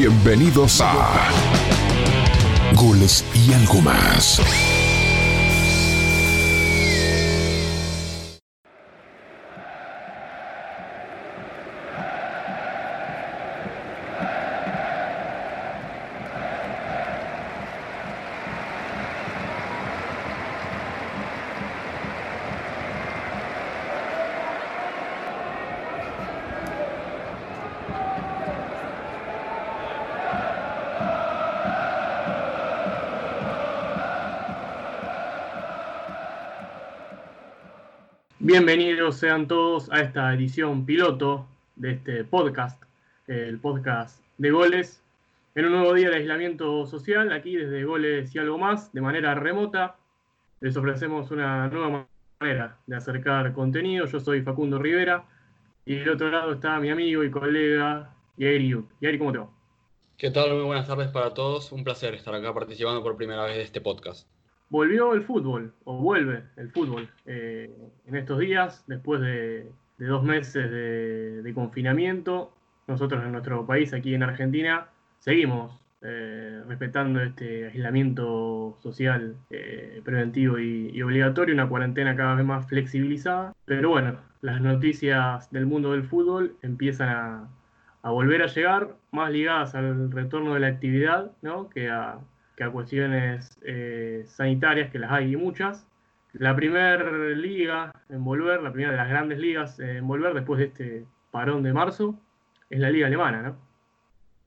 Bienvenidos a Goles y algo más. Bienvenidos sean todos a esta edición piloto de este podcast, el podcast de goles, en un nuevo día de aislamiento social, aquí desde Goles y algo más, de manera remota. Les ofrecemos una nueva manera de acercar contenido. Yo soy Facundo Rivera y del otro lado está mi amigo y colega Yairi Yuk. Yairi, ¿cómo te va? ¿Qué tal? Muy buenas tardes para todos. Un placer estar acá participando por primera vez de este podcast volvió el fútbol, o vuelve el fútbol, eh, en estos días, después de, dos meses de, confinamiento. Nosotros en nuestro país, aquí en Argentina, seguimos eh, respetando este aislamiento social eh, preventivo y, obligatorio, una cuarentena cada vez más flexibilizada. Pero bueno, las noticias del mundo del fútbol empiezan a, a volver a llegar, más ligadas al retorno de la actividad ¿no? que a que a cuestiones eh, sanitarias, que las hay muchas. La primera liga en volver, la primera de las grandes ligas en volver después de este parón de marzo, es la liga alemana, ¿no?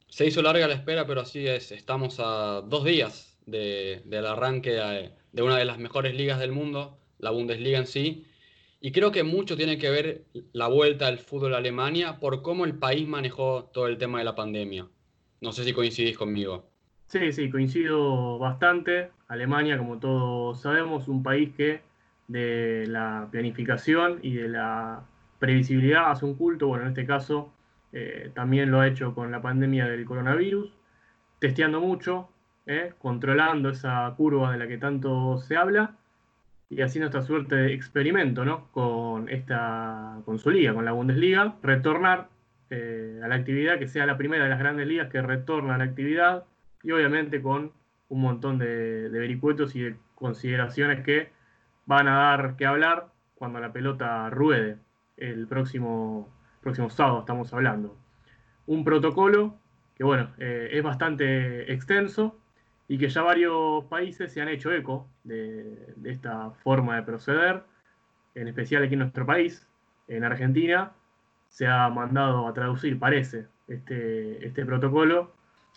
Se hizo larga la espera, pero así es. Estamos a dos días del arranque de, de una de las mejores ligas del mundo, la Bundesliga en sí. Y creo que mucho tiene que ver la vuelta al fútbol a Alemania por cómo el país manejó todo el tema de la pandemia. No sé si coincidís conmigo. Sí, sí, coincido bastante. Alemania, como todos sabemos, un país que de la planificación y de la previsibilidad hace un culto. Bueno, en este caso eh, también lo ha hecho con la pandemia del coronavirus, testeando mucho, eh, controlando esa curva de la que tanto se habla y haciendo esta suerte de experimento ¿no? con, esta, con su liga, con la Bundesliga, retornar eh, a la actividad, que sea la primera de las grandes ligas que retorna a la actividad y obviamente con un montón de, vericuetos y de consideraciones que van a dar que hablar cuando la pelota ruede el próximo, próximo sábado, estamos hablando. Un protocolo que, bueno, eh, es bastante extenso y que ya varios países se han hecho eco de, esta forma de proceder, en especial aquí en nuestro país, en Argentina, se ha mandado a traducir, parece, este, este protocolo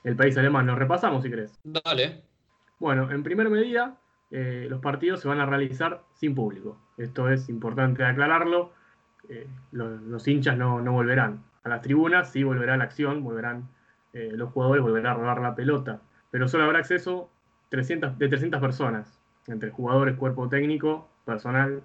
el país alemán. Lo repasamos si querés. Dale. Bueno, en primer medida, eh, los partidos se van a realizar sin público. Esto es importante aclararlo. Eh, los, hinchas no, volverán a las tribunas, sí volverá la acción, volverán eh, los jugadores, volverán a rodar la pelota. Pero solo habrá acceso 300, de 300 personas, entre jugadores, cuerpo técnico, personal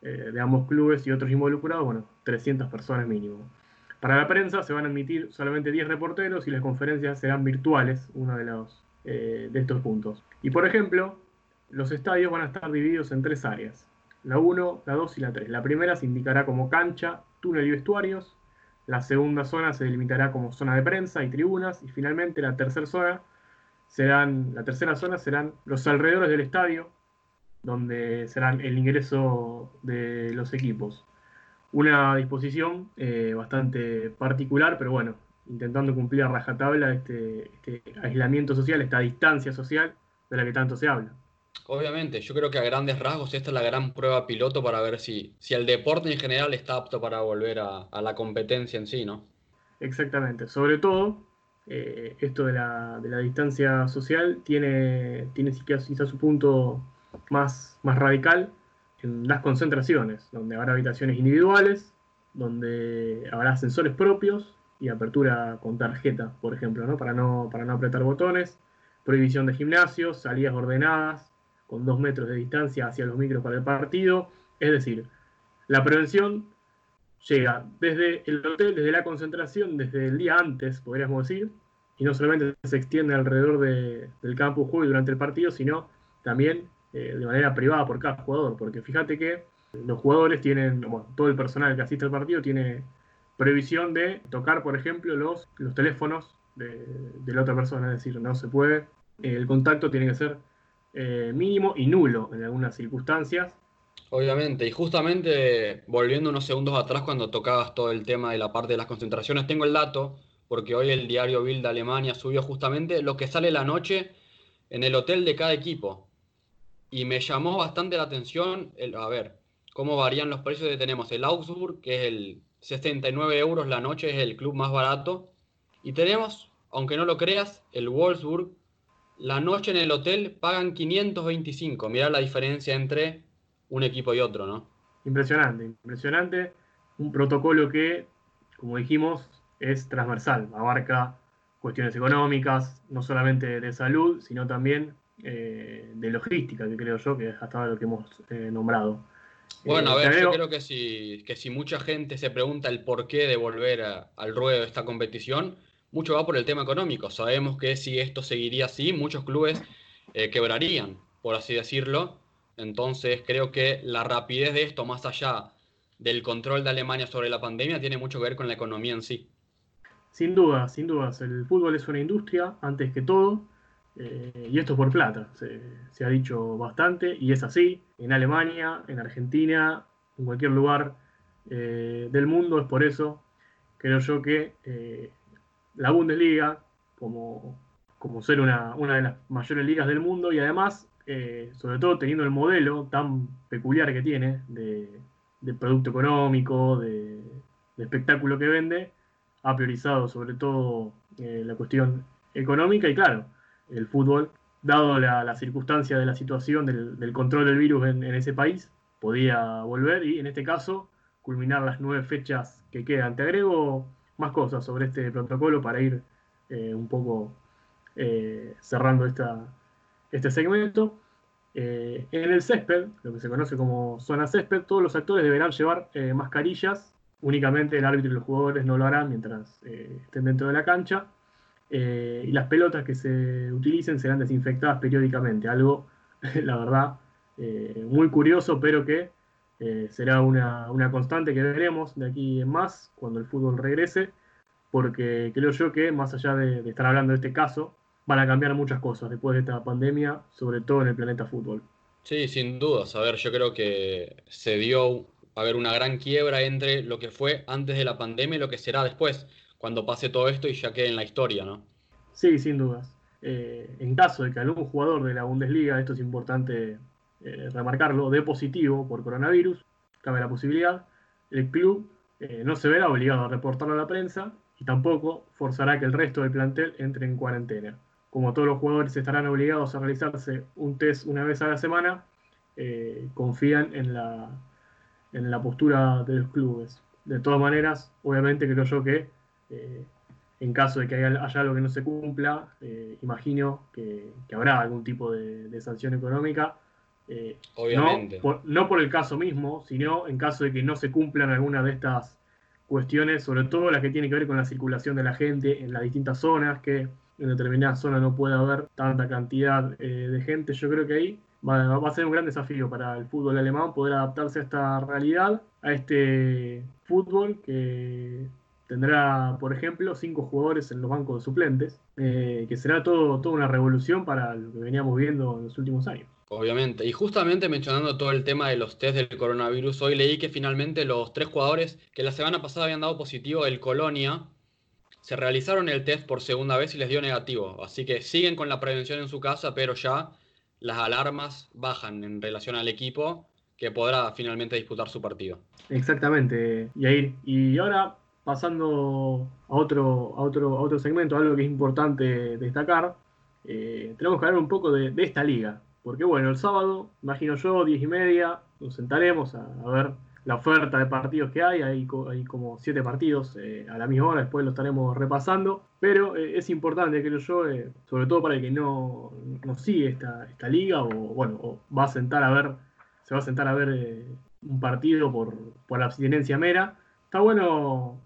de ambos clubes y otros involucrados, bueno, 300 personas mínimo. Para la prensa se van a admitir solamente 10 reporteros y las conferencias serán virtuales, uno de, los, eh, de estos puntos. Y por ejemplo, los estadios van a estar divididos en tres áreas, la 1, la 2 y la 3. La primera se indicará como cancha, túnel y vestuarios, la segunda zona se delimitará como zona de prensa y tribunas, y finalmente la tercera zona serán, la tercera zona serán los alrededores del estadio, donde serán el ingreso de los equipos una disposición eh, bastante particular, pero bueno, intentando cumplir a rajatabla este, este, aislamiento social, esta distancia social de la que tanto se habla. Obviamente, yo creo que a grandes rasgos esta es la gran prueba piloto para ver si, si el deporte en general está apto para volver a, la competencia en sí, ¿no? Exactamente, sobre todo eh, esto de la, de la, distancia social tiene, tiene quizás su punto más, más radical en las concentraciones, donde habrá habitaciones individuales, donde habrá ascensores propios y apertura con tarjeta, por ejemplo, ¿no? Para, no, para no apretar botones, prohibición de gimnasios, salidas ordenadas con dos metros de distancia hacia los micros para el partido. Es decir, la prevención llega desde el hotel, desde la concentración, desde el día antes, podríamos decir, y no solamente se extiende alrededor del campo de juego y durante el partido, sino también eh, de manera privada por cada jugador, porque fíjate que los jugadores tienen, todo el personal que asiste al partido tiene previsión de tocar, por ejemplo, los, los teléfonos de, la otra persona, es decir, no se puede. el contacto tiene que ser eh, mínimo y nulo en algunas circunstancias. Obviamente, y justamente volviendo unos segundos atrás cuando tocabas todo el tema de la parte de las concentraciones, tengo el dato, porque hoy el diario Bild de Alemania subió justamente lo que sale la noche en el hotel de cada equipo. Y me llamó bastante la atención, el, a ver, cómo varían los precios que tenemos. El Augsburg, que es el 69 euros la noche, es el club más barato. Y tenemos, aunque no lo creas, el Wolfsburg, la noche en el hotel pagan 525. Mirá la diferencia entre un equipo y otro, ¿no? Impresionante, impresionante. Un protocolo que, como dijimos, es transversal, abarca cuestiones económicas, no solamente de salud, sino también eh, de logística, que creo yo que es hasta lo que hemos eh, nombrado. Bueno, a eh, ver, yo creo que si, que si mucha gente se pregunta el porqué de volver al ruedo de esta competición, mucho va por el tema económico. Sabemos que si esto seguiría así, muchos clubes quebrarían, por así decirlo, entonces creo que la rapidez de esto, más allá del control de Alemania sobre la pandemia, tiene mucho que ver con la economía en sí. Sin duda, sin dudas. El fútbol es una industria antes que todo. Eh, y esto es por plata, se, ha dicho bastante, y es así, en Alemania, en Argentina, en cualquier lugar eh, del mundo, es por eso, creo yo que eh, la Bundesliga, como, como ser una, una, de las mayores ligas del mundo, y además sobre todo teniendo el modelo tan peculiar que tiene de, producto económico, de, espectáculo que vende, ha priorizado sobre todo la cuestión económica y claro, el fútbol, dado la, circunstancia de la situación del, control del virus en, ese país, podía volver y en este caso culminar las nueve fechas que quedan. Te agrego más cosas sobre este protocolo para ir eh, un poco cerrando esta, este segmento. Eh, en el césped, lo que se conoce como zona césped, todos los actores deberán llevar eh, mascarillas. Únicamente el árbitro y los jugadores no lo harán mientras eh, estén dentro de la cancha. Y las pelotas que se utilicen serán desinfectadas periódicamente. Algo, la verdad, muy curioso, pero que será una, constante que veremos de aquí en más cuando el fútbol regrese. Porque creo yo que, más allá de estar hablando de este caso, van a cambiar muchas cosas después de esta pandemia, sobre todo en el planeta fútbol. Sí, sin dudas. A ver, yo creo que se dio a ver una gran quiebra entre lo que fue antes de la pandemia y lo que será después, cuando pase todo esto y ya quede en la historia, ¿no? Sí, sin dudas. Eh, en caso de que algún jugador de la Bundesliga, esto es importante eh, remarcarlo, dé positivo por coronavirus, cabe la posibilidad, el club eh, no se verá obligado a reportarlo a la prensa y tampoco forzará que el resto del plantel entre en cuarentena como todos los jugadores estarán obligados a realizarse un test una vez a la semana, confían en la, en la postura de los clubes. De todas maneras, obviamente creo yo que eh, en caso de que haya, algo que no se cumpla, eh, imagino que, habrá algún tipo de, sanción económica. obviamente. No por, el caso mismo, sino en caso de que no se cumplan algunas de estas cuestiones, sobre todo las que tienen que ver con la circulación de la gente en las distintas zonas, que en determinada zona no puede haber tanta cantidad eh, de gente. Yo creo que ahí va, a ser un gran desafío para el fútbol alemán poder adaptarse a esta realidad, a este fútbol que tendrá, por ejemplo, cinco jugadores en los bancos de suplentes, eh, que será todo, toda una revolución para lo que veníamos viendo en los últimos años. Obviamente. Y justamente mencionando todo el tema de los test del coronavirus, hoy leí que finalmente los tres jugadores que la semana pasada habían dado positivo del Colonia se realizaron el test por segunda vez y les dio negativo. Así que siguen con la prevención en su casa, pero ya las alarmas bajan en relación al equipo que podrá finalmente disputar su partido. Exactamente, Yair. Y ahora, pasando a otro, a otro, a otro segmento, algo que es importante destacar, eh, tenemos que hablar un poco de, esta liga. Porque bueno, el sábado, imagino yo, diez y media, nos sentaremos a ver la oferta de partidos que hay, hay, como siete partidos eh, a la misma hora, después lo estaremos repasando, pero eh, es importante, creo yo, sobre todo para el que no, no sigue esta, esta, liga o bueno, va a sentar a ver, se va a sentar a ver un partido por, por abstinencia mera. Está bueno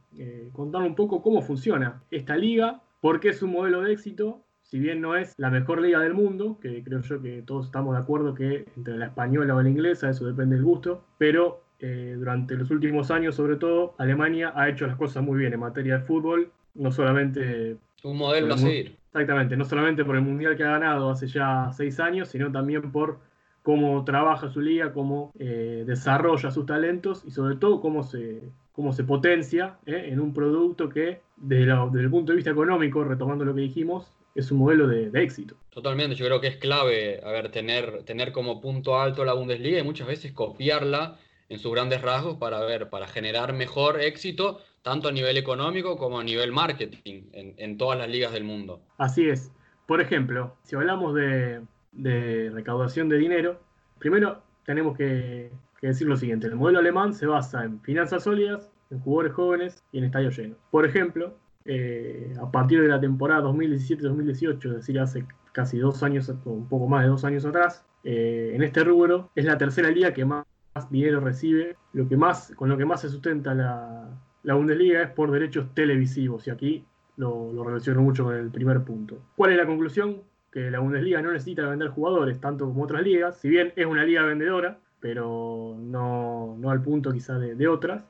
contar un poco cómo funciona esta liga, porque es un modelo de éxito, si bien no es la mejor liga del mundo, que creo yo que todos estamos de acuerdo que entre la española o la inglesa, eso depende del gusto, pero eh, durante los últimos años, sobre todo, Alemania ha hecho las cosas muy bien en materia de fútbol, no solamente Un modelo a seguir. Exactamente, no solamente por el mundial que ha ganado hace ya seis años, sino también por cómo trabaja su liga, cómo eh, desarrolla sus talentos y sobre todo cómo se, cómo se potencia eh, en un producto que desde, el punto de vista económico, retomando lo que dijimos, es un modelo de, éxito. Totalmente, yo creo que es clave a ver, tener, tener como punto alto la Bundesliga y muchas veces copiarla en sus grandes rasgos para ver, para generar mejor éxito, tanto a nivel económico como a nivel marketing en, en todas las ligas del mundo. Así es. Por ejemplo, si hablamos de, de recaudación de dinero, primero tenemos que, decir lo siguiente, el modelo alemán se basa en finanzas sólidas, en jugadores jóvenes y en estadios llenos. Por ejemplo, eh, a partir de la temporada 2017-2018, es decir, hace casi dos años, un poco más de dos años atrás, eh, en este rubro es la tercera liga que más, dinero recibe, lo que más, con lo que más se sustenta la, Bundesliga es por derechos televisivos, y aquí lo relaciono mucho con el primer punto. ¿Cuál es la conclusión? que la Bundesliga no necesita vender jugadores tanto como otras ligas, si bien es una liga vendedora, pero no, al punto quizá de, otras.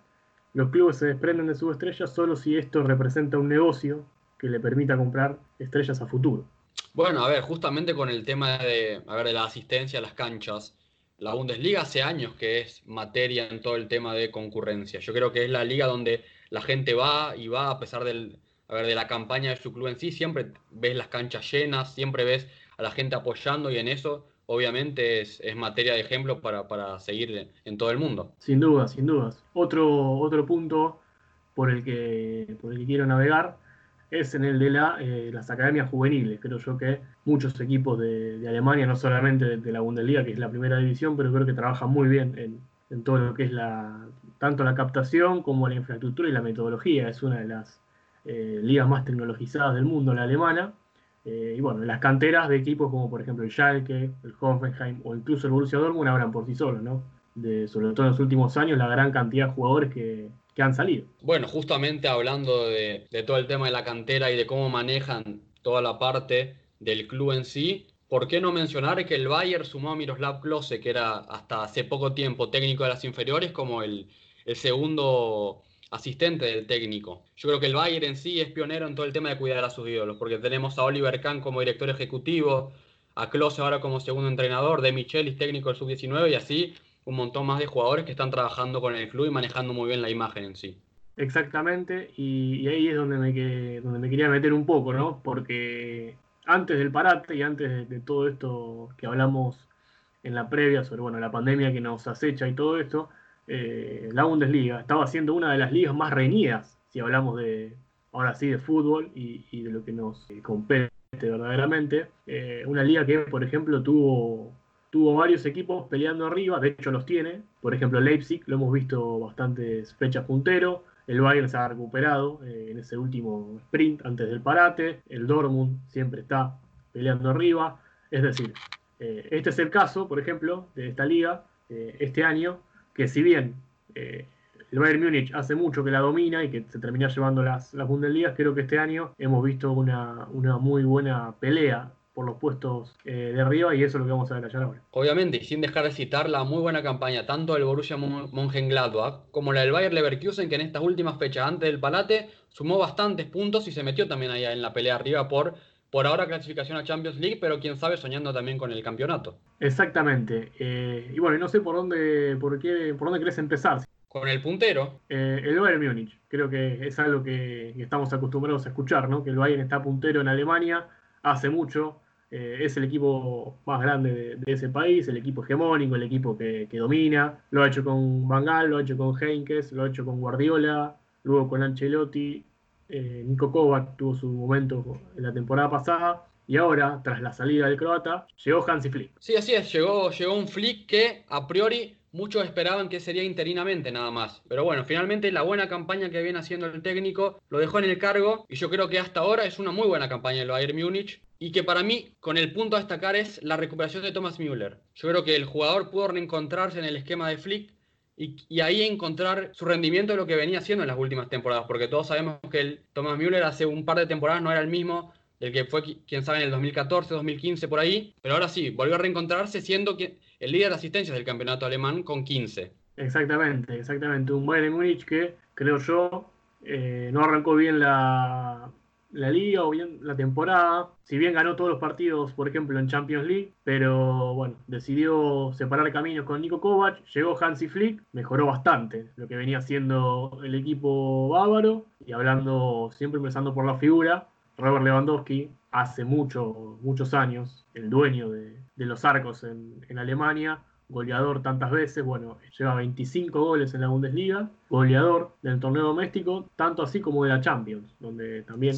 Los clubes se desprenden de sus estrellas solo si esto representa un negocio que le permita comprar estrellas a futuro. Bueno, a ver, justamente con el tema de, a ver, de la asistencia a las canchas, la Bundesliga hace años que es materia en todo el tema de concurrencia. Yo creo que es la liga donde la gente va y va a pesar del, a ver, de la campaña de su club en sí, siempre ves las canchas llenas, siempre ves a la gente apoyando y en eso obviamente es, materia de ejemplo para, seguir en todo el mundo. Sin duda, sin dudas. Otro, otro punto por el, que, por el que quiero navegar es en el de la, eh, las academias juveniles. Creo yo que muchos equipos de, Alemania, no solamente de, la Bundesliga, que es la primera división, pero creo que trabajan muy bien en, en todo lo que es la, tanto la captación como la infraestructura y la metodología. Es una de las eh, ligas más tecnologizadas del mundo, la alemana. Eh, y bueno, las canteras de equipos como por ejemplo el Schalke, el Hoffenheim o incluso el Borussia Dortmund hablan por sí solos, ¿no? Sobre todo en los últimos años, la gran cantidad de jugadores que, han salido. Bueno, justamente hablando de, todo el tema de la cantera y de cómo manejan toda la parte del club en sí, ¿por qué no mencionar que el Bayern sumó a Miroslav Klose, que era hasta hace poco tiempo técnico de las inferiores, como el, el segundo asistente del técnico. Yo creo que el Bayern en sí es pionero en todo el tema de cuidar a sus ídolos, porque tenemos a Oliver Kahn como director ejecutivo, a Klose ahora como segundo entrenador, de Michelis técnico del sub-19 y así un montón más de jugadores que están trabajando con el club y manejando muy bien la imagen en sí. Exactamente, y, ahí es donde me, donde me quería meter un poco, ¿no? Porque antes del parate y antes de, todo esto que hablamos en la previa sobre bueno, la pandemia que nos acecha y todo esto, eh, la Bundesliga estaba siendo una de las ligas más reñidas, si hablamos de, ahora sí, de fútbol y, de lo que nos compete verdaderamente. Eh, una liga que, por ejemplo, tuvo, tuvo varios equipos peleando arriba, de hecho los tiene. Por ejemplo, Leipzig, lo hemos visto bastantes fechas puntero. El Bayern se ha recuperado eh, en ese último sprint antes del parate. El Dortmund siempre está peleando arriba. Es decir, este es el caso, por ejemplo, de esta liga este año que si bien eh, el Bayern Múnich hace mucho que la domina y que se termina llevando las, las Bundesligas, creo que este año hemos visto una, muy buena pelea por los puestos eh, de arriba y eso es lo que vamos a ver allá ahora. Obviamente, y sin dejar de citar la muy buena campaña tanto del Borussia Mönchengladbach como la del Bayern Leverkusen que en estas últimas fechas antes del Palate sumó bastantes puntos y se metió también allá en la pelea arriba por por ahora clasificación a Champions League, pero quién sabe soñando también con el campeonato. Exactamente. Eh, y bueno, no sé por dónde, por qué, por dónde querés empezar. Con el puntero. Eh, el Bayern Múnich. Creo que es algo que, estamos acostumbrados a escuchar, ¿no? Que el Bayern está puntero en Alemania hace mucho. Eh, es el equipo más grande de, ese país, el equipo hegemónico, el equipo que, domina. Lo ha hecho con Van Gaal, lo ha hecho con Heinkes, lo ha hecho con Guardiola, luego con Ancelotti, eh, Kovac tuvo su momento en la temporada pasada. Y ahora, tras la salida del croata, llegó Hansi Flick. Sí, así es, llegó, llegó un Flick que a priori muchos esperaban que sería interinamente nada más. Pero bueno, finalmente la buena campaña que viene haciendo el técnico lo dejó en el cargo y yo creo que hasta ahora es una muy buena campaña del Bayern Múnich y que para mí con el punto a destacar es la recuperación de Thomas Müller. Yo creo que el jugador pudo reencontrarse en el esquema de Flick y, ahí encontrar su rendimiento de lo que venía haciendo en las últimas temporadas, porque todos sabemos que el Thomas Müller hace un par de temporadas no era el mismo del que fue, quién sabe, en el 2014, 2015, por ahí, pero ahora sí, volvió a reencontrarse siendo el líder de asistencias del campeonato alemán con 15. Exactamente, exactamente. Un Bayern Múnich que, creo yo, eh, no arrancó bien la, la liga o bien la temporada. Si bien ganó todos los partidos, por ejemplo, en Champions League, pero bueno, decidió separar caminos con Nico Kovac, llegó Hansi Flick, mejoró bastante lo que venía haciendo el equipo bávaro y hablando, siempre empezando por la figura, Robert Lewandowski, hace mucho, muchos años, el dueño de, los arcos en, en Alemania, goleador tantas veces, bueno, lleva 25 goles en la Bundesliga, goleador del torneo doméstico, tanto así como de la Champions, donde también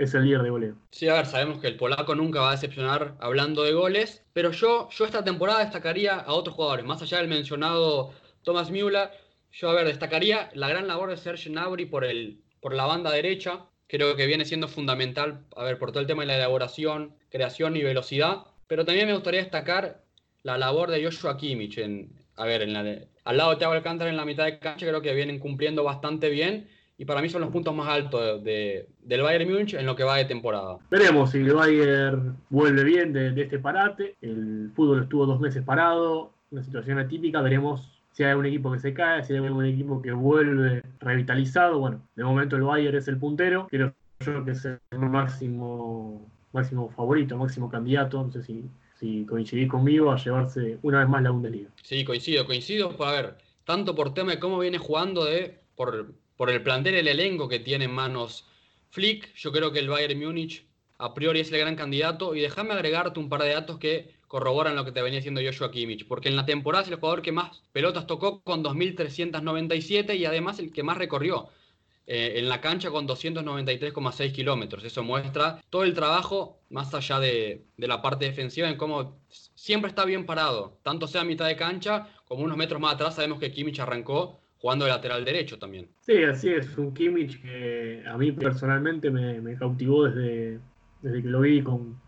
es el líder de goleo. Sí, a ver, sabemos que el polaco nunca va a decepcionar hablando de goles, pero yo, yo esta temporada destacaría a otros jugadores, más allá del mencionado Thomas Müller, yo, a ver, destacaría la gran labor de Serge Gnabry por, el, por la banda derecha, creo que viene siendo fundamental, a ver, por todo el tema de la elaboración, creación y velocidad, pero también me gustaría destacar la labor de Joshua Kimmich, en, a ver, en la al lado de Thiago Alcántara en la mitad de cancha, creo que vienen cumpliendo bastante bien y para mí son los puntos más altos de, del Bayern Múnich en lo que va de temporada. Veremos si el Bayern vuelve bien de, este parate. El fútbol estuvo dos meses parado, una situación atípica. Veremos si hay un equipo que se cae, si hay un equipo que vuelve revitalizado. Bueno, de momento el Bayern es el puntero. Creo yo que es el máximo, máximo favorito, máximo candidato. No sé si si coincidís conmigo, a llevarse una vez más la Bundesliga. Sí, coincido, coincido, por, a ver, tanto por tema de cómo viene jugando, de, por, por el plantel, el elenco que tiene en manos Flick, yo creo que el Bayern Múnich a priori es el gran candidato, y déjame agregarte un par de datos que corroboran lo que te venía diciendo Joshua Kimmich, porque en la temporada es el jugador que más pelotas tocó con 2.397 y además el que más recorrió. Eh, en la cancha con 293,6 kilómetros. Eso muestra todo el trabajo, más allá de, la parte defensiva, en cómo siempre está bien parado, tanto sea a mitad de cancha como unos metros más atrás. Sabemos que Kimmich arrancó jugando de lateral derecho también. Sí, así es, un Kimmich que a mí personalmente me, cautivó desde, desde que lo vi con,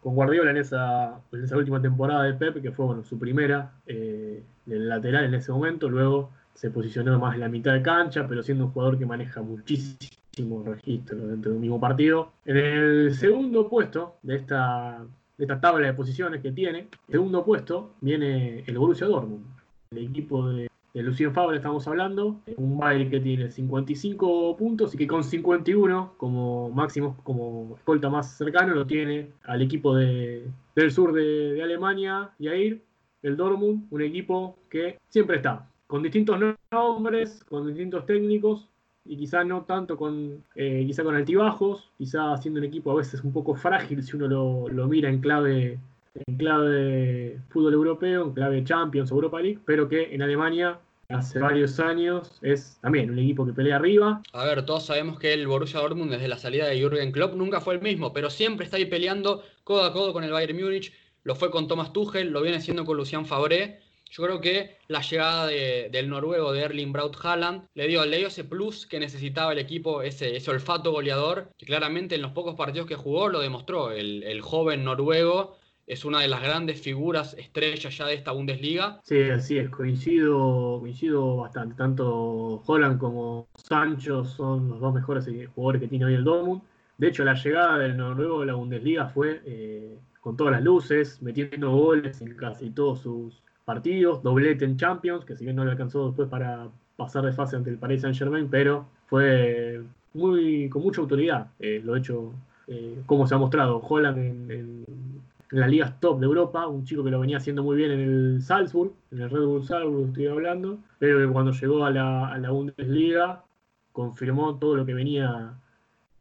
con Guardiola en esa, en esa última temporada de Pep, que fue bueno, su primera eh, del lateral en ese momento. Luego se posicionó más en la mitad de cancha, pero siendo un jugador que maneja muchísimo registro dentro de un mismo partido. En el segundo puesto de esta, de esta tabla de posiciones que tiene, segundo puesto viene el Borussia Dortmund, el equipo de, Lucien Favre estamos hablando, un Bayern que tiene 55 puntos y que con 51 como máximo, como escolta más cercano, lo tiene al equipo de, del sur de, de Alemania, Yair, el Dortmund, un equipo que siempre está, con distintos nombres, con distintos técnicos y quizá no tanto con, eh, quizá con altibajos, quizá siendo un equipo a veces un poco frágil si uno lo, mira en clave, en clave fútbol europeo, en clave Champions, Europa League, pero que en Alemania hace varios años es también un equipo que pelea arriba. A ver, todos sabemos que el Borussia Dortmund desde la salida de Jürgen Klopp nunca fue el mismo, pero siempre está ahí peleando codo a codo con el Bayern Múnich, lo fue con Thomas Tuchel, lo viene haciendo con Lucian Fabré yo creo que la llegada del noruego de Erling Braut Haaland le dio, le dio ese plus que necesitaba el equipo, ese, ese olfato goleador, que claramente en los pocos partidos que jugó lo demostró. El, joven noruego es una de las grandes figuras estrellas ya de esta Bundesliga. Sí, así es, coincido, coincido bastante. Tanto Holland como Sancho son los dos mejores jugadores que tiene hoy el Dortmund. De hecho, la llegada del noruego de la Bundesliga fue eh, con todas las luces, metiendo goles en casi todos sus, partidos, doblete en Champions, que si bien no le alcanzó después para pasar de fase ante el Paris Saint Germain, pero fue muy con mucha autoridad eh, lo hecho, eh, como se ha mostrado Holland en, las ligas top de Europa, un chico que lo venía haciendo muy bien en el Salzburg, en el Red Bull Salzburg estoy hablando, pero que cuando llegó a la, a la Bundesliga confirmó todo lo que venía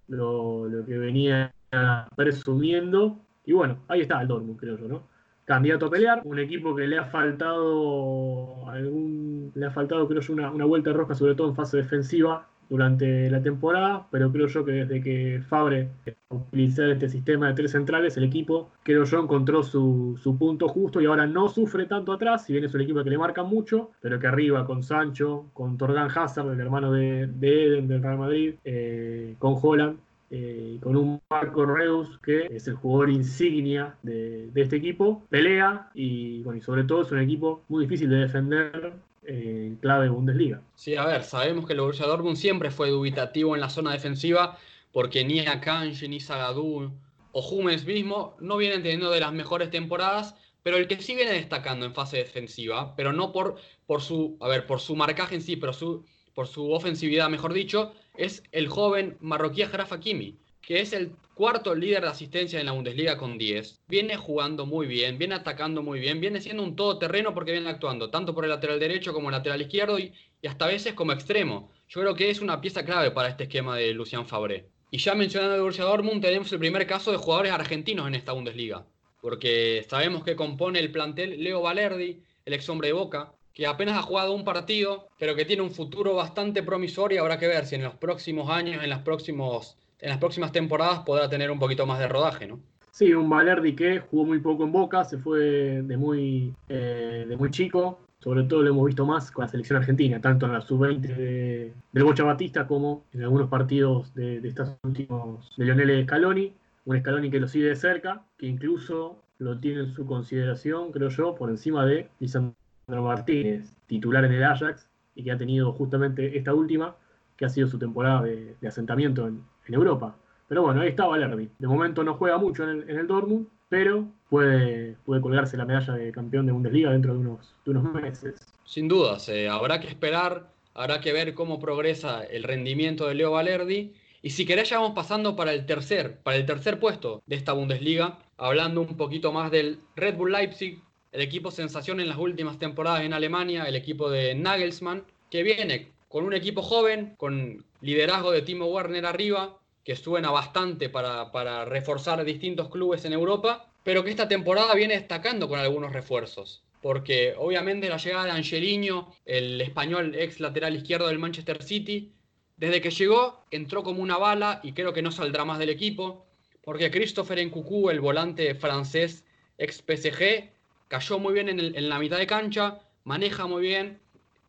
lo, lo que venía presumiendo y bueno, ahí está el Dortmund creo yo, ¿no? candidato a pelear, un equipo que le ha faltado algún, le ha faltado creo yo una, vuelta roja, sobre todo en fase defensiva durante la temporada, pero creo yo que desde que Fabre utilizó este sistema de tres centrales, el equipo, creo yo, encontró su, punto justo y ahora no sufre tanto atrás, si bien es un equipo que le marca mucho, pero que arriba con Sancho, con Torgan Hazard, el hermano de, Eden del Real Madrid, eh, con Holland, eh, con un Marco Reus que es el jugador insignia de, este equipo, pelea y, bueno, y sobre todo es un equipo muy difícil de defender en clave Bundesliga. Sí, a ver, sabemos que el Borussia Dortmund siempre fue dubitativo en la zona defensiva porque ni Akanji, ni Zagadou o Hummels mismo no vienen teniendo de las mejores temporadas, pero el que sí viene destacando en fase defensiva, pero no por, por su, a ver, por su marcaje en sí, pero su, por su ofensividad, mejor dicho, es el joven marroquí Jaraf Hakimi, que es el cuarto líder de asistencia en la Bundesliga con 10. Viene jugando muy bien, viene atacando muy bien, viene siendo un todoterreno porque viene actuando tanto por el lateral derecho como el lateral izquierdo y, hasta veces como extremo. Yo creo que es una pieza clave para este esquema de Lucian Fabré. Y ya mencionando el Borussia Dortmund, tenemos el primer caso de jugadores argentinos en esta Bundesliga. Porque sabemos que compone el plantel Leo Valerdi, el ex hombre de Boca, que apenas ha jugado un partido, pero que tiene un futuro bastante promisorio y habrá que ver si en los próximos años, en, los próximos, en las próximas temporadas podrá tener un poquito más de rodaje, ¿no? Sí, un Valerdi que jugó muy poco en Boca, se fue de muy, eh, de muy chico, sobre todo lo hemos visto más con la selección argentina, tanto en la sub-20 de, del Bocha Batista como en algunos partidos de, de estos últimos de Lionel Scaloni, un Scaloni que lo sigue de cerca, que incluso lo tiene en su consideración, creo yo, por encima de Lisandro Martínez, titular en el Ajax, y que ha tenido justamente esta última, que ha sido su temporada de, asentamiento en, Europa. Pero bueno, ahí está Valerdi. De momento no juega mucho en el, Dortmund, pero puede, puede colgarse la medalla de campeón de Bundesliga dentro de unos, unos meses. Sin dudas, habrá que esperar, habrá que ver cómo progresa el rendimiento de Leo Valerdi. Y si querés ya vamos pasando para el tercer, para el tercer puesto de esta Bundesliga, hablando un poquito más del Red Bull Leipzig, el equipo sensación en las últimas temporadas en Alemania, el equipo de Nagelsmann, que viene con un equipo joven, con liderazgo de Timo Werner arriba, que suena bastante para, para reforzar distintos clubes en Europa, pero que esta temporada viene destacando con algunos refuerzos. Porque obviamente la llegada de Angelino, el español ex lateral izquierdo del Manchester City, desde que llegó entró como una bala y creo que no saldrá más del equipo, porque Christopher Nkunku, el volante francés ex PSG, cayó muy bien en, la mitad de cancha, maneja muy bien,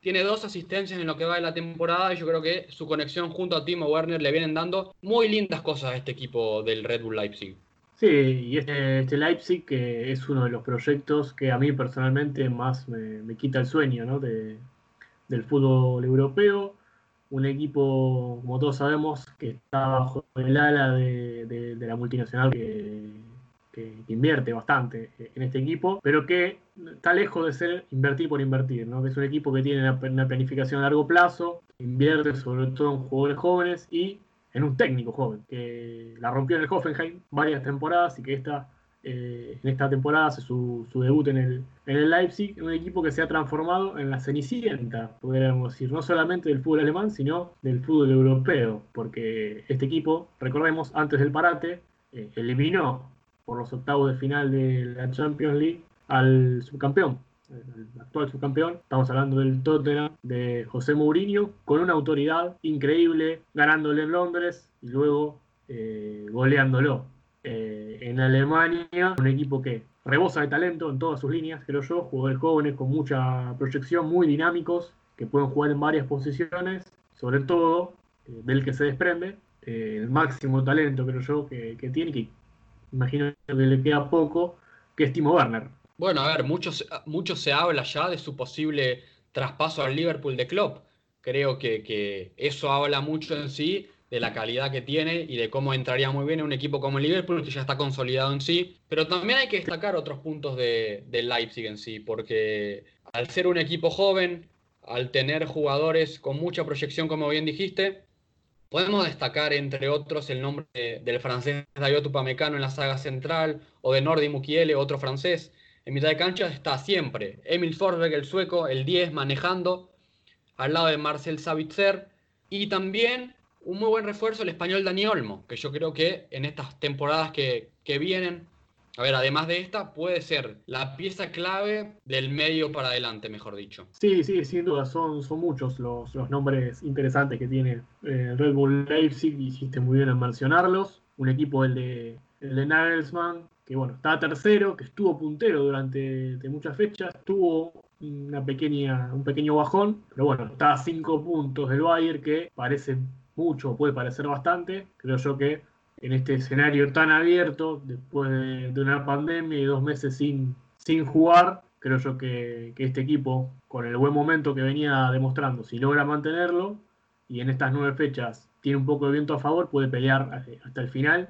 tiene dos asistencias en lo que va de la temporada y yo creo que su conexión junto a Timo Werner le vienen dando muy lindas cosas a este equipo del Red Bull Leipzig. Sí, y este, este Leipzig que es uno de los proyectos que a mí personalmente más me, quita el sueño ¿no? de, del fútbol europeo. Un equipo, como todos sabemos, que está bajo el ala de la multinacional que, que, invierte bastante en este equipo, pero que está lejos de ser invertir por invertir, ¿no? que es un equipo que tiene una, planificación a largo plazo, invierte sobre todo en jugadores jóvenes y en un técnico joven, que la rompió en el Hoffenheim varias temporadas y que esta, eh, en esta temporada hace su, debut en el, en el Leipzig, un equipo que se ha transformado en la cenicienta, podríamos decir, no solamente del fútbol alemán, sino del fútbol europeo, porque este equipo, recordemos, antes del parate, eh, eliminó por los octavos de final de la Champions League al subcampeón, el actual subcampeón. Estamos hablando del Tottenham de José Mourinho, con una autoridad increíble, ganándole en Londres y luego eh, goleándolo. Eh, en Alemania, un equipo que rebosa de talento en todas sus líneas, creo yo, jugadores jóvenes con mucha proyección, muy dinámicos, que pueden jugar en varias posiciones, sobre todo eh, del que se desprende el máximo talento, creo yo, que, tiene, que imagino que le queda poco, que es Timo Werner. Bueno, a ver, mucho, mucho se habla ya de su posible traspaso al Liverpool de Klopp. Creo que, eso habla mucho en sí de la calidad que tiene y de cómo entraría muy bien en un equipo como el Liverpool, que ya está consolidado en sí. Pero también hay que destacar otros puntos de, del Leipzig en sí, porque al ser un equipo joven, al tener jugadores con mucha proyección, como bien dijiste, Podemos destacar, entre otros, el nombre del francés Dayot Upamecano en la saga central, o de Nordi Mukiele, otro francés. En mitad de cancha está siempre Emil Forsberg, el sueco, el 10, manejando, al lado de Marcel Savitzer. Y también un muy buen refuerzo el español Dani Olmo, que yo creo que en estas temporadas que, que vienen a ver, además de esta, puede ser la pieza clave del medio para adelante, mejor dicho. Sí, sí, sin duda, son, muchos los, nombres interesantes que tiene eh, Red Bull Leipzig, hiciste muy bien en mencionarlos. Un equipo, el de, el de Nagelsmann, que bueno, está tercero, que estuvo puntero durante muchas fechas, tuvo una pequeña, un pequeño bajón, pero bueno, está a cinco puntos del Bayern, que parece mucho, puede parecer bastante. Creo yo que en este escenario tan abierto, después de, una pandemia y dos meses sin, sin jugar, creo yo que, este equipo, con el buen momento que venía demostrando, si logra mantenerlo y en estas nueve fechas tiene un poco de viento a favor, puede pelear hasta el final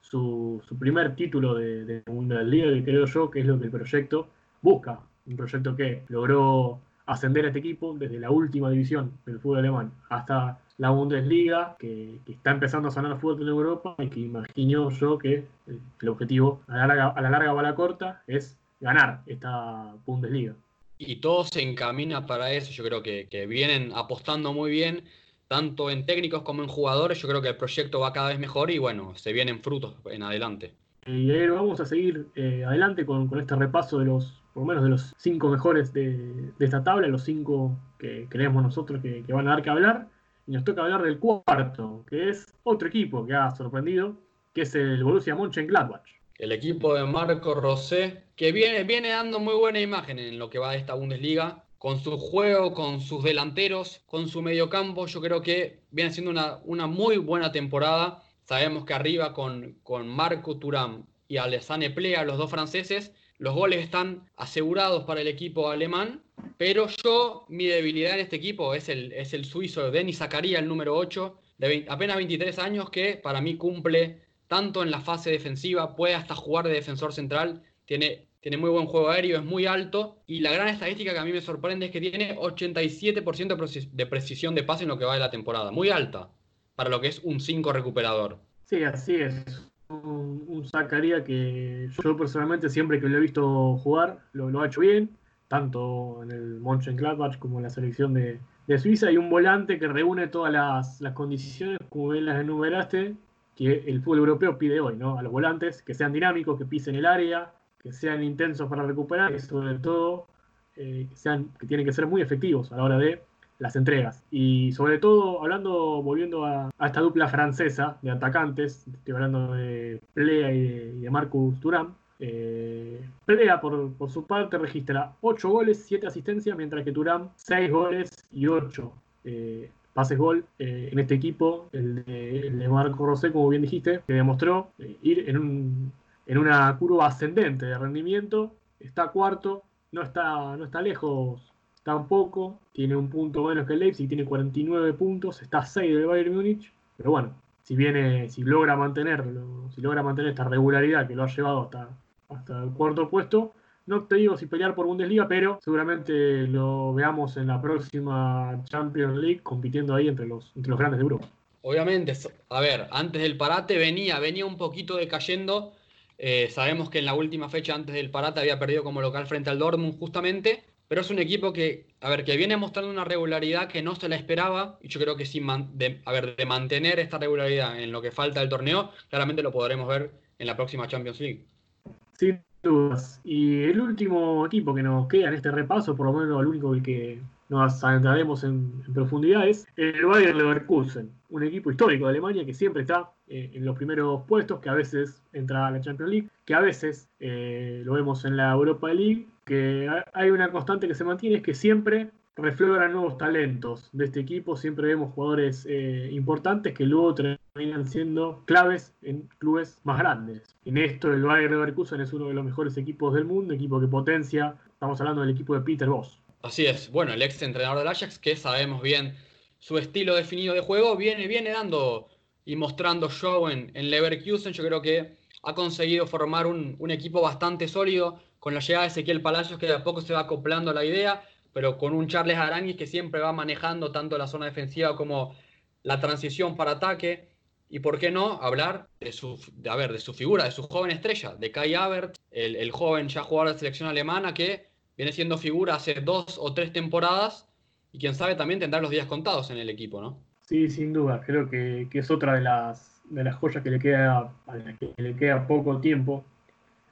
su, primer título de, de que creo yo que es lo que el proyecto busca. Un proyecto que logró ascender a este equipo desde la última división del fútbol alemán hasta la Bundesliga, que, está empezando a sanar el fútbol en Europa y que imagino yo que el, objetivo a la, larga, a la larga o a la corta es ganar esta Bundesliga. Y todo se encamina para eso, yo creo que, que vienen apostando muy bien, tanto en técnicos como en jugadores, yo creo que el proyecto va cada vez mejor y bueno, se vienen frutos en adelante. Y ahí vamos a seguir eh, adelante con, con, este repaso de los, por lo menos de los cinco mejores de, de esta tabla, los cinco que creemos nosotros que, que van a dar que hablar. Y nos toca hablar del cuarto, que es otro equipo que ha sorprendido, que es el Borussia Mönchengladbach. El equipo de Marco Rosé, que viene, viene dando muy buena imagen en lo que va de esta Bundesliga, con su juego, con sus delanteros, con su mediocampo, yo creo que viene siendo una, una muy buena temporada. Sabemos que arriba con, con Marco Turam y Alessane Plea, los dos franceses, los goles están asegurados para el equipo alemán, pero yo, mi debilidad en este equipo es el, es el suizo Denis Zakaria, el número 8, de apenas 23 años, que para mí cumple tanto en la fase defensiva, puede hasta jugar de defensor central, tiene, tiene muy buen juego aéreo, es muy alto, y la gran estadística que a mí me sorprende es que tiene 87% de precisión de pase en lo que va de la temporada, muy alta, para lo que es un 5 recuperador. Sí, así es un, Zacarías que yo personalmente siempre que lo he visto jugar lo, ha hecho bien, tanto en el Mönchengladbach como en la selección de, Suiza, y un volante que reúne todas las, condiciones, como bien las enumeraste, que el fútbol europeo pide hoy, ¿no? A los volantes, que sean dinámicos, que pisen el área, que sean intensos para recuperar y sobre todo eh, sean, que tienen que ser muy efectivos a la hora de las entregas. Y sobre todo, hablando, volviendo a, esta dupla francesa de atacantes, estoy hablando de Plea y de, Marcus Thuram. Eh, Plea, por, su parte, registra 8 goles, 7 asistencias, mientras que Turam 6 goles y 8 eh, pases gol eh, en este equipo, el de, Marco Rosé, como bien dijiste, que demostró ir en, un, en una curva ascendente de rendimiento. Está cuarto, no está, no está lejos tampoco, tiene un punto menos que el Leipzig, tiene 49 puntos, está a 6 del Bayern Múnich, pero bueno, si viene, si logra mantenerlo, si logra mantener esta regularidad que lo ha llevado hasta, hasta el cuarto puesto, no te digo si pelear por Bundesliga, pero seguramente lo veamos en la próxima Champions League compitiendo ahí entre los, entre los grandes de Europa. Obviamente, a ver, antes del parate venía, venía un poquito decayendo. Eh, sabemos que en la última fecha antes del parate había perdido como local frente al Dortmund justamente pero es un equipo que, a ver, que viene mostrando una regularidad que no se la esperaba, y yo creo que sin a ver, de mantener esta regularidad en lo que falta del torneo, claramente lo podremos ver en la próxima Champions League. Sin dudas. Y el último equipo que nos queda en este repaso, por lo menos el único que nos adentraremos en, profundidad, es el Bayern Leverkusen, un equipo histórico de Alemania que siempre está eh, en los primeros puestos, que a veces entra a la Champions League, que a veces eh, lo vemos en la Europa League que hay una constante que se mantiene, es que siempre refloran nuevos talentos de este equipo, siempre vemos jugadores eh, importantes que luego terminan siendo claves en clubes más grandes. En esto el Bayern Leverkusen es uno de los mejores equipos del mundo, equipo que potencia, estamos hablando del equipo de Peter Voss. Así es, bueno, el ex entrenador del Ajax, que sabemos bien su estilo definido de juego, viene, viene dando y mostrando show en, en Leverkusen, yo creo que ha conseguido formar un, un equipo bastante sólido, con la llegada de Ezequiel Palacios que de a poco se va acoplando a la idea, pero con un Charles Aranguis que siempre va manejando tanto la zona defensiva como la transición para ataque. Y por qué no hablar de su, de, ver, de su figura, de su joven estrella, de Kai Havertz, el, joven ya jugador de selección alemana que viene siendo figura hace dos o tres temporadas y quien sabe también tendrá los días contados en el equipo, ¿no? Sí, sin duda. Creo que, es otra de las, de las joyas que le queda, a que le queda poco tiempo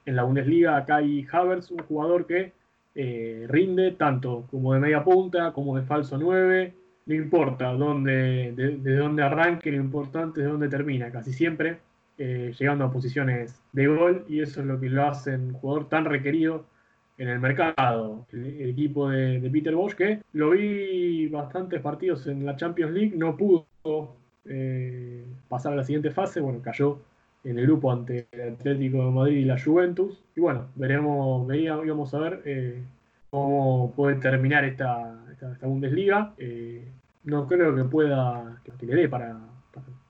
en la Bundesliga hay Havertz, un jugador que eh, rinde tanto como de media punta, como de falso 9, no importa dónde, de, dónde arranque, lo importante es de dónde termina, casi siempre eh, llegando a posiciones de gol y eso es lo que lo hace un jugador tan requerido en el mercado. El, equipo de, Peter Bosch que lo vi bastantes partidos en la Champions League, no pudo eh, pasar a la siguiente fase, bueno, cayó en el grupo ante el Atlético de Madrid y la Juventus. Y bueno, veremos, veíamos, íbamos a ver eh, cómo puede terminar esta, esta, Bundesliga. Eh, no creo que pueda, que, le dé para,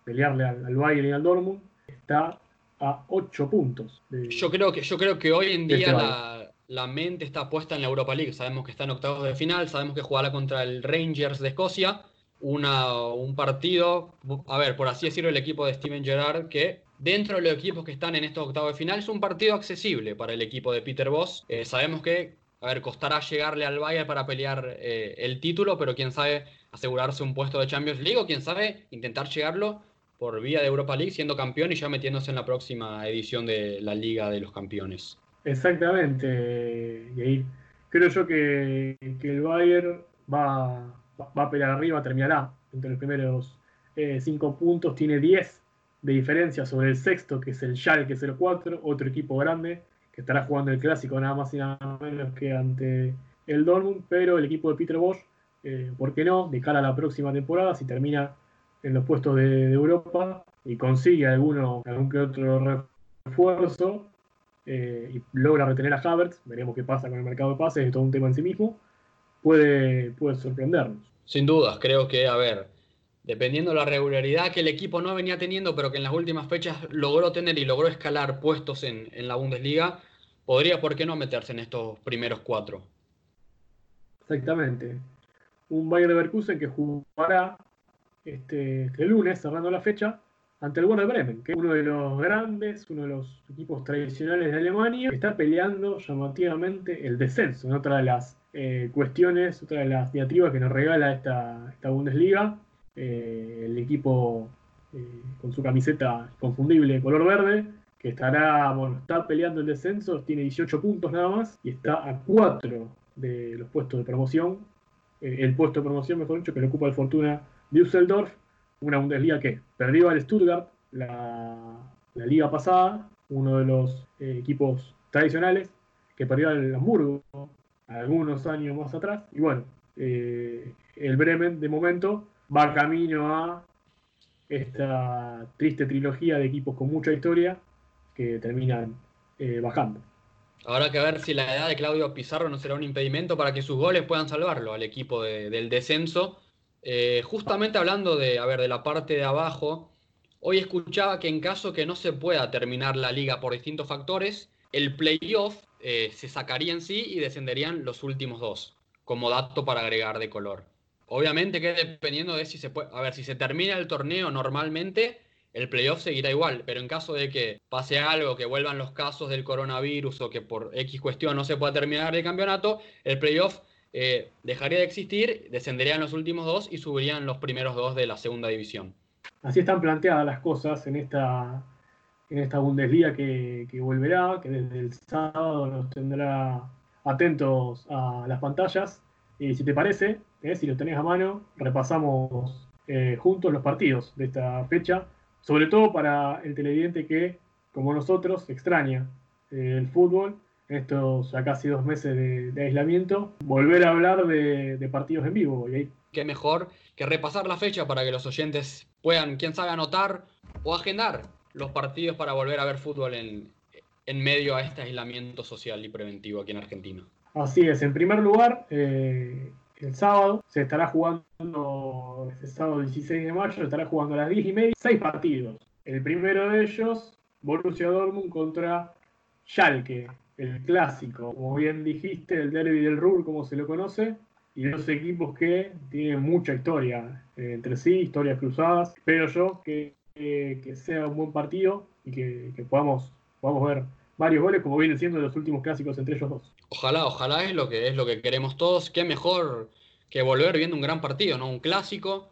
pelearle al, Bayern y al Dortmund. Está a 8 puntos. yo, creo que, yo creo que hoy en día la mente está puesta en la Europa League. Sabemos que está en octavos de final, sabemos que jugará contra el Rangers de Escocia. Una, un partido, a ver, por así decirlo, el equipo de Steven Gerrard, que dentro de los equipos que están en estos octavos de final es un partido accesible para el equipo de Peter Voss. Eh, sabemos que, a ver, costará llegarle al Bayern para pelear eh, el título, pero quién sabe asegurarse un puesto de Champions League o quién sabe intentar llegarlo por vía de Europa League siendo campeón y ya metiéndose en la próxima edición de la Liga de los Campeones. Exactamente, y creo yo que, el Bayern va, a pelear arriba, terminará entre los primeros eh, cinco puntos, tiene 10 de diferencia sobre el sexto, que es el Schalke 04, otro equipo grande, que estará jugando el clásico nada más y nada menos que ante el Dortmund, pero el equipo de Peter Bosch, eh, ¿por qué no? De cara a la próxima temporada, si termina en los puestos de, Europa y consigue alguno, algún que otro refuerzo eh, y logra retener a Havertz, veremos qué pasa con el mercado de pases, es todo un tema en sí mismo, puede, puede sorprendernos. Sin dudas, creo que, a ver, dependiendo de la regularidad que el equipo no venía teniendo, pero que en las últimas fechas logró tener y logró escalar puestos en, en la Bundesliga, podría, ¿por qué no meterse en estos primeros cuatro? Exactamente. Un Bayern Leverkusen que jugará este, este, lunes, cerrando la fecha, ante el Werder Bremen, que es uno de los grandes, uno de los equipos tradicionales de Alemania, que está peleando llamativamente el descenso. Otra de las eh, cuestiones, otra de las diatribas que nos regala esta Bundesliga, eh, el equipo eh, con su camiseta confundible de color verde, que estará, bueno, peleando el descenso, tiene 18 puntos nada más y está a 4 de los puestos de promoción, el puesto de promoción, mejor dicho, que le ocupa el Fortuna Düsseldorf, una Bundesliga que perdió al Stuttgart la, liga pasada, uno de los eh, equipos tradicionales, que perdió al Hamburgo algunos años más atrás. Y bueno, eh, el Bremen de momento va camino a esta triste trilogía de equipos con mucha historia que terminan eh, bajando. Habrá que ver si la edad de Claudio Pizarro no será un impedimento para que sus goles puedan salvarlo al equipo del descenso eh, justamente hablando de, a de la parte de abajo, hoy escuchaba que en caso que no se pueda terminar la liga por distintos factores, el playoff eh, se sacaría en sí y descenderían los últimos dos, como dato para agregar de color. Obviamente que dependiendo de si se a ver, si se termina el torneo normalmente, el playoff seguirá igual, pero en caso de que pase algo, que vuelvan los casos del coronavirus o que por X cuestión no se pueda terminar el campeonato, el playoff eh, dejaría de existir, descenderían los últimos dos y subirían los primeros dos de la segunda división. Así están planteadas las cosas en esta, en esta Bundesliga que, volverá, que desde el sábado nos tendrá atentos a las pantallas. Y si te parece, eh, si lo tenés a mano, repasamos eh, juntos los partidos de esta fecha, sobre todo para el televidente que, como nosotros, extraña el fútbol estos ya casi dos meses de, aislamiento, volver a hablar de, partidos en vivo. Y Qué mejor que repasar la fecha para que los oyentes puedan, quién sabe, anotar o agendar los partidos para volver a ver fútbol en, medio a este aislamiento social y preventivo aquí en Argentina. Así es, en primer lugar, eh, el sábado se estará jugando, este sábado 16 de mayo, se estará jugando a las 10 y media, seis partidos. El primero de ellos, Borussia Dortmund contra Schalke, el clásico, como bien dijiste, el derby del Ruhr, como se lo conoce, y dos equipos que tienen mucha historia eh, entre sí, historias cruzadas. Espero yo que, que sea un buen partido y que, podamos, podamos ver varios goles como vienen siendo los últimos clásicos entre ellos dos. Ojalá, ojalá es lo que es lo que queremos todos. Qué mejor que volver viendo un gran partido, ¿no? Un clásico.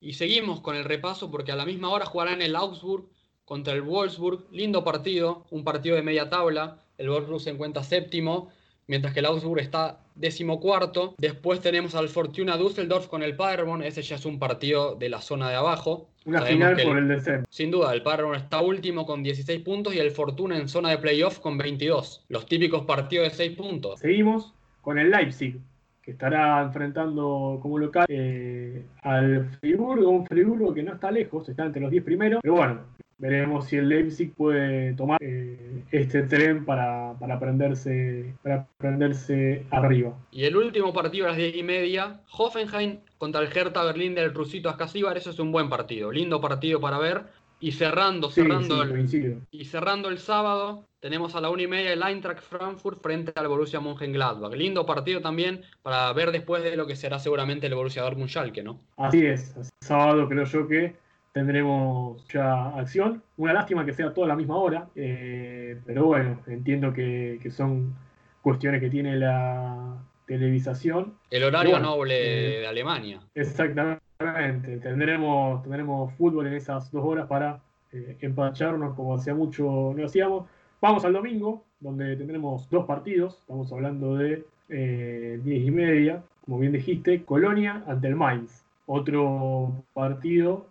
Y seguimos con el repaso porque a la misma hora jugarán el Augsburg contra el Wolfsburg. Lindo partido, un partido de media tabla el Wolfsburg se encuentra séptimo, mientras que el Augsburg está decimocuarto. Después tenemos al Fortuna Düsseldorf con el Paderborn, ese ya es un partido de la zona de abajo. Una final por el, descenso. Sin duda, el Paderborn está último con 16 puntos y el Fortuna en zona de playoff con 22. Los típicos partidos de 6 puntos. Seguimos con el Leipzig, que estará enfrentando como local eh, al Friburgo, un Friburgo que no está lejos, está entre los 10 primeros, pero bueno, veremos si el Leipzig puede tomar eh, este tren para, para, prenderse, para prenderse arriba. Y el último partido a las 10 y media, Hoffenheim contra el Hertha Berlín del Rusito Ascasíbar, eso es un buen partido, lindo partido para ver. Y cerrando, Sí, cerrando, sí, el, coincido. y cerrando el sábado, tenemos a la una y media el Eintracht Frankfurt frente al Borussia Mönchengladbach. Lindo partido también para ver después de lo que será seguramente el Borussia Dortmund Schalke, ¿no? Así es, sábado creo yo que tendremos ya acción. Una lástima que sea toda la misma hora, eh, pero bueno, entiendo que, que son cuestiones que tiene la televisación. El horario Bueno, noble eh, de Alemania. Exactamente, tendremos, tendremos fútbol en esas dos horas para eh, empacharnos como hacía mucho no hacíamos. Vamos al domingo, donde tendremos dos partidos, estamos hablando de eh, 10 y media, como bien dijiste, Colonia ante el Mainz. Otro partido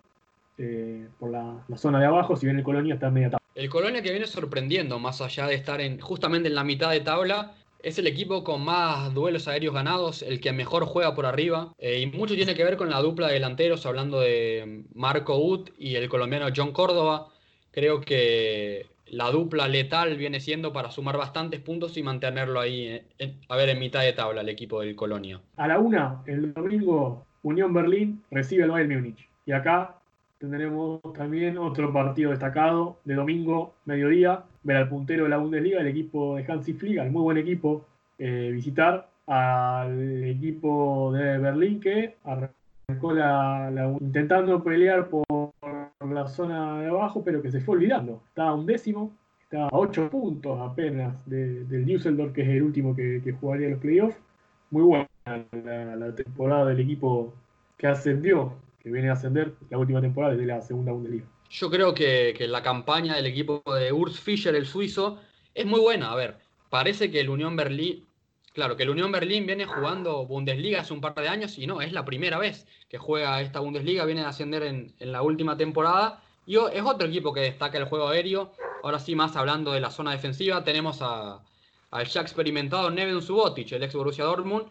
eh, por la, la zona de abajo, si bien el Colonia está en media tabla. El Colonia que viene sorprendiendo, más allá de estar en, justamente en la mitad de tabla, es el equipo con más duelos aéreos ganados, el que mejor juega por arriba. eh, y mucho tiene que ver con la dupla de delanteros, hablando de Marco Ut y el colombiano John Córdoba. Creo que la dupla letal viene siendo para sumar bastantes puntos y mantenerlo ahí, eh, en- a ver, en mitad de tabla el equipo del Colonia. A la una, el domingo, Unión Berlín recibe al Bayern Múnich. Y acá tendremos también otro partido destacado de domingo, mediodía, ver al puntero de la Bundesliga, el equipo de Hansi Flick, al muy buen equipo, eh, visitar al equipo de Berlín que arrancó la, intentando pelear por la zona de abajo, pero que se fue olvidando. Está a un décimo, está a ocho puntos apenas de- del Düsseldorf, que es el último que, que jugaría los playoffs. Muy buena la temporada del equipo que ascendió, viene a ascender la última temporada desde la segunda Bundesliga. Yo creo que, la campaña del equipo de Urs Fischer, el suizo, es muy buena. A ver, parece que el Unión Berlín, claro, que el Unión Berlín viene jugando Bundesliga hace un par de años y no, es la primera vez que juega esta Bundesliga, viene a ascender en, la última temporada. Y es otro equipo que destaca el juego aéreo. Ahora sí, más hablando de la zona defensiva, tenemos al ya experimentado Neven Subotic, el ex Borussia Dortmund,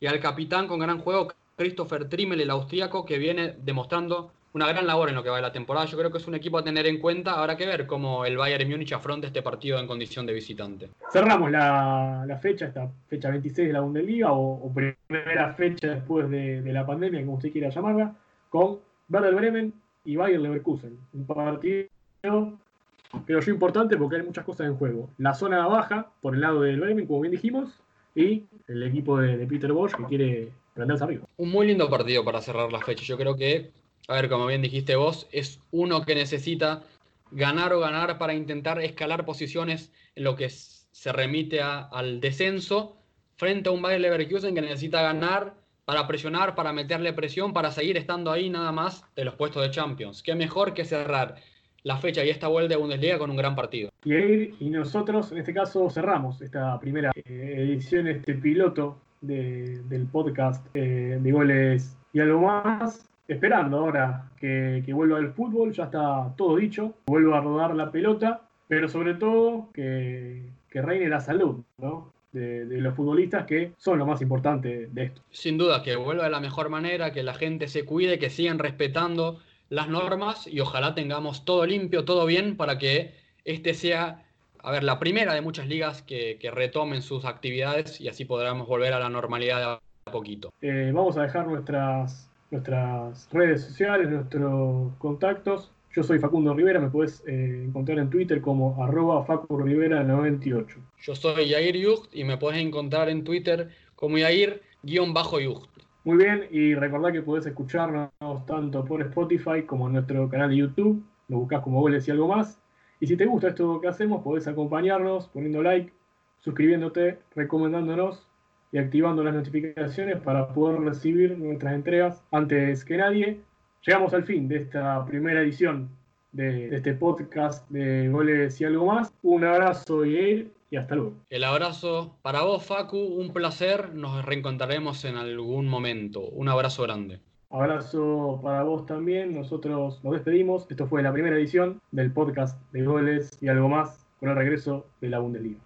y al capitán con gran juego, Christopher Trimmel, el austríaco, que viene demostrando una gran labor en lo que va de la temporada. Yo creo que es un equipo a tener en cuenta. Habrá que ver cómo el Bayern Múnich afronta este partido en condición de visitante. Cerramos la, fecha, esta fecha 26 de la Bundesliga, o, o primera fecha después de, la pandemia, como usted quiera llamarla, con Werder Bremen y Bayern Leverkusen. Un partido, creo yo, importante porque hay muchas cosas en juego. La zona baja, por el lado del Bremen, como bien dijimos, y el equipo de Peter Bosch que quiere arriba. Un muy lindo partido para cerrar la fecha. Yo creo que, a ver, como bien dijiste vos, es uno que necesita ganar o ganar para intentar escalar posiciones en lo que se remite a- al descenso frente a un Bayer Leverkusen que necesita ganar para presionar, para meterle presión, para seguir estando ahí nada más de los puestos de Champions. Qué mejor que cerrar la fecha y esta vuelta de Bundesliga con un gran partido. Y nosotros, en este caso, cerramos esta primera eh, edición, este piloto de- del podcast eh, de goles y algo más. Esperando ahora que, que vuelva el fútbol, ya está todo dicho, vuelva a rodar la pelota, pero sobre todo que, que reine la salud ¿no? de, de los futbolistas que son lo más importante de esto. Sin duda, que vuelva de la mejor manera, que la gente se cuide, que sigan respetando las normas y ojalá tengamos todo limpio, todo bien para que este sea, a ver, la primera de muchas ligas que, que retomen sus actividades y así podremos volver a la normalidad de a poquito. Eh, vamos a dejar nuestras, nuestras redes sociales, nuestros contactos. Yo soy Facundo Rivera, me puedes eh, encontrar en Twitter como arroba facurivera98. Yo soy Yair Yucht y me puedes encontrar en Twitter como Yair-Yucht. Muy bien, y recordad que podés escucharnos tanto por Spotify como en nuestro canal de YouTube. Lo buscás como goles y algo más. Y si te gusta esto que hacemos, podés acompañarnos poniendo like, suscribiéndote, recomendándonos y activando las notificaciones para poder recibir nuestras entregas antes que nadie. Llegamos al fin de esta primera edición de, este podcast de goles y algo más. Un abrazo y y hasta luego. El abrazo para vos, Facu, un placer. Nos reencontraremos en algún momento. Un abrazo grande. Abrazo para vos también. Nosotros nos despedimos. Esto fue la primera edición del podcast de goles y algo más con el regreso de la Bundesliga.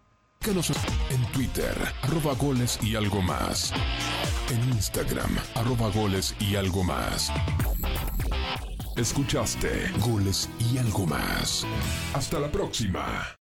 En Twitter, arroba goles y algo más. En Instagram, arroba goles y algo más. Escuchaste goles y algo más. Hasta la próxima.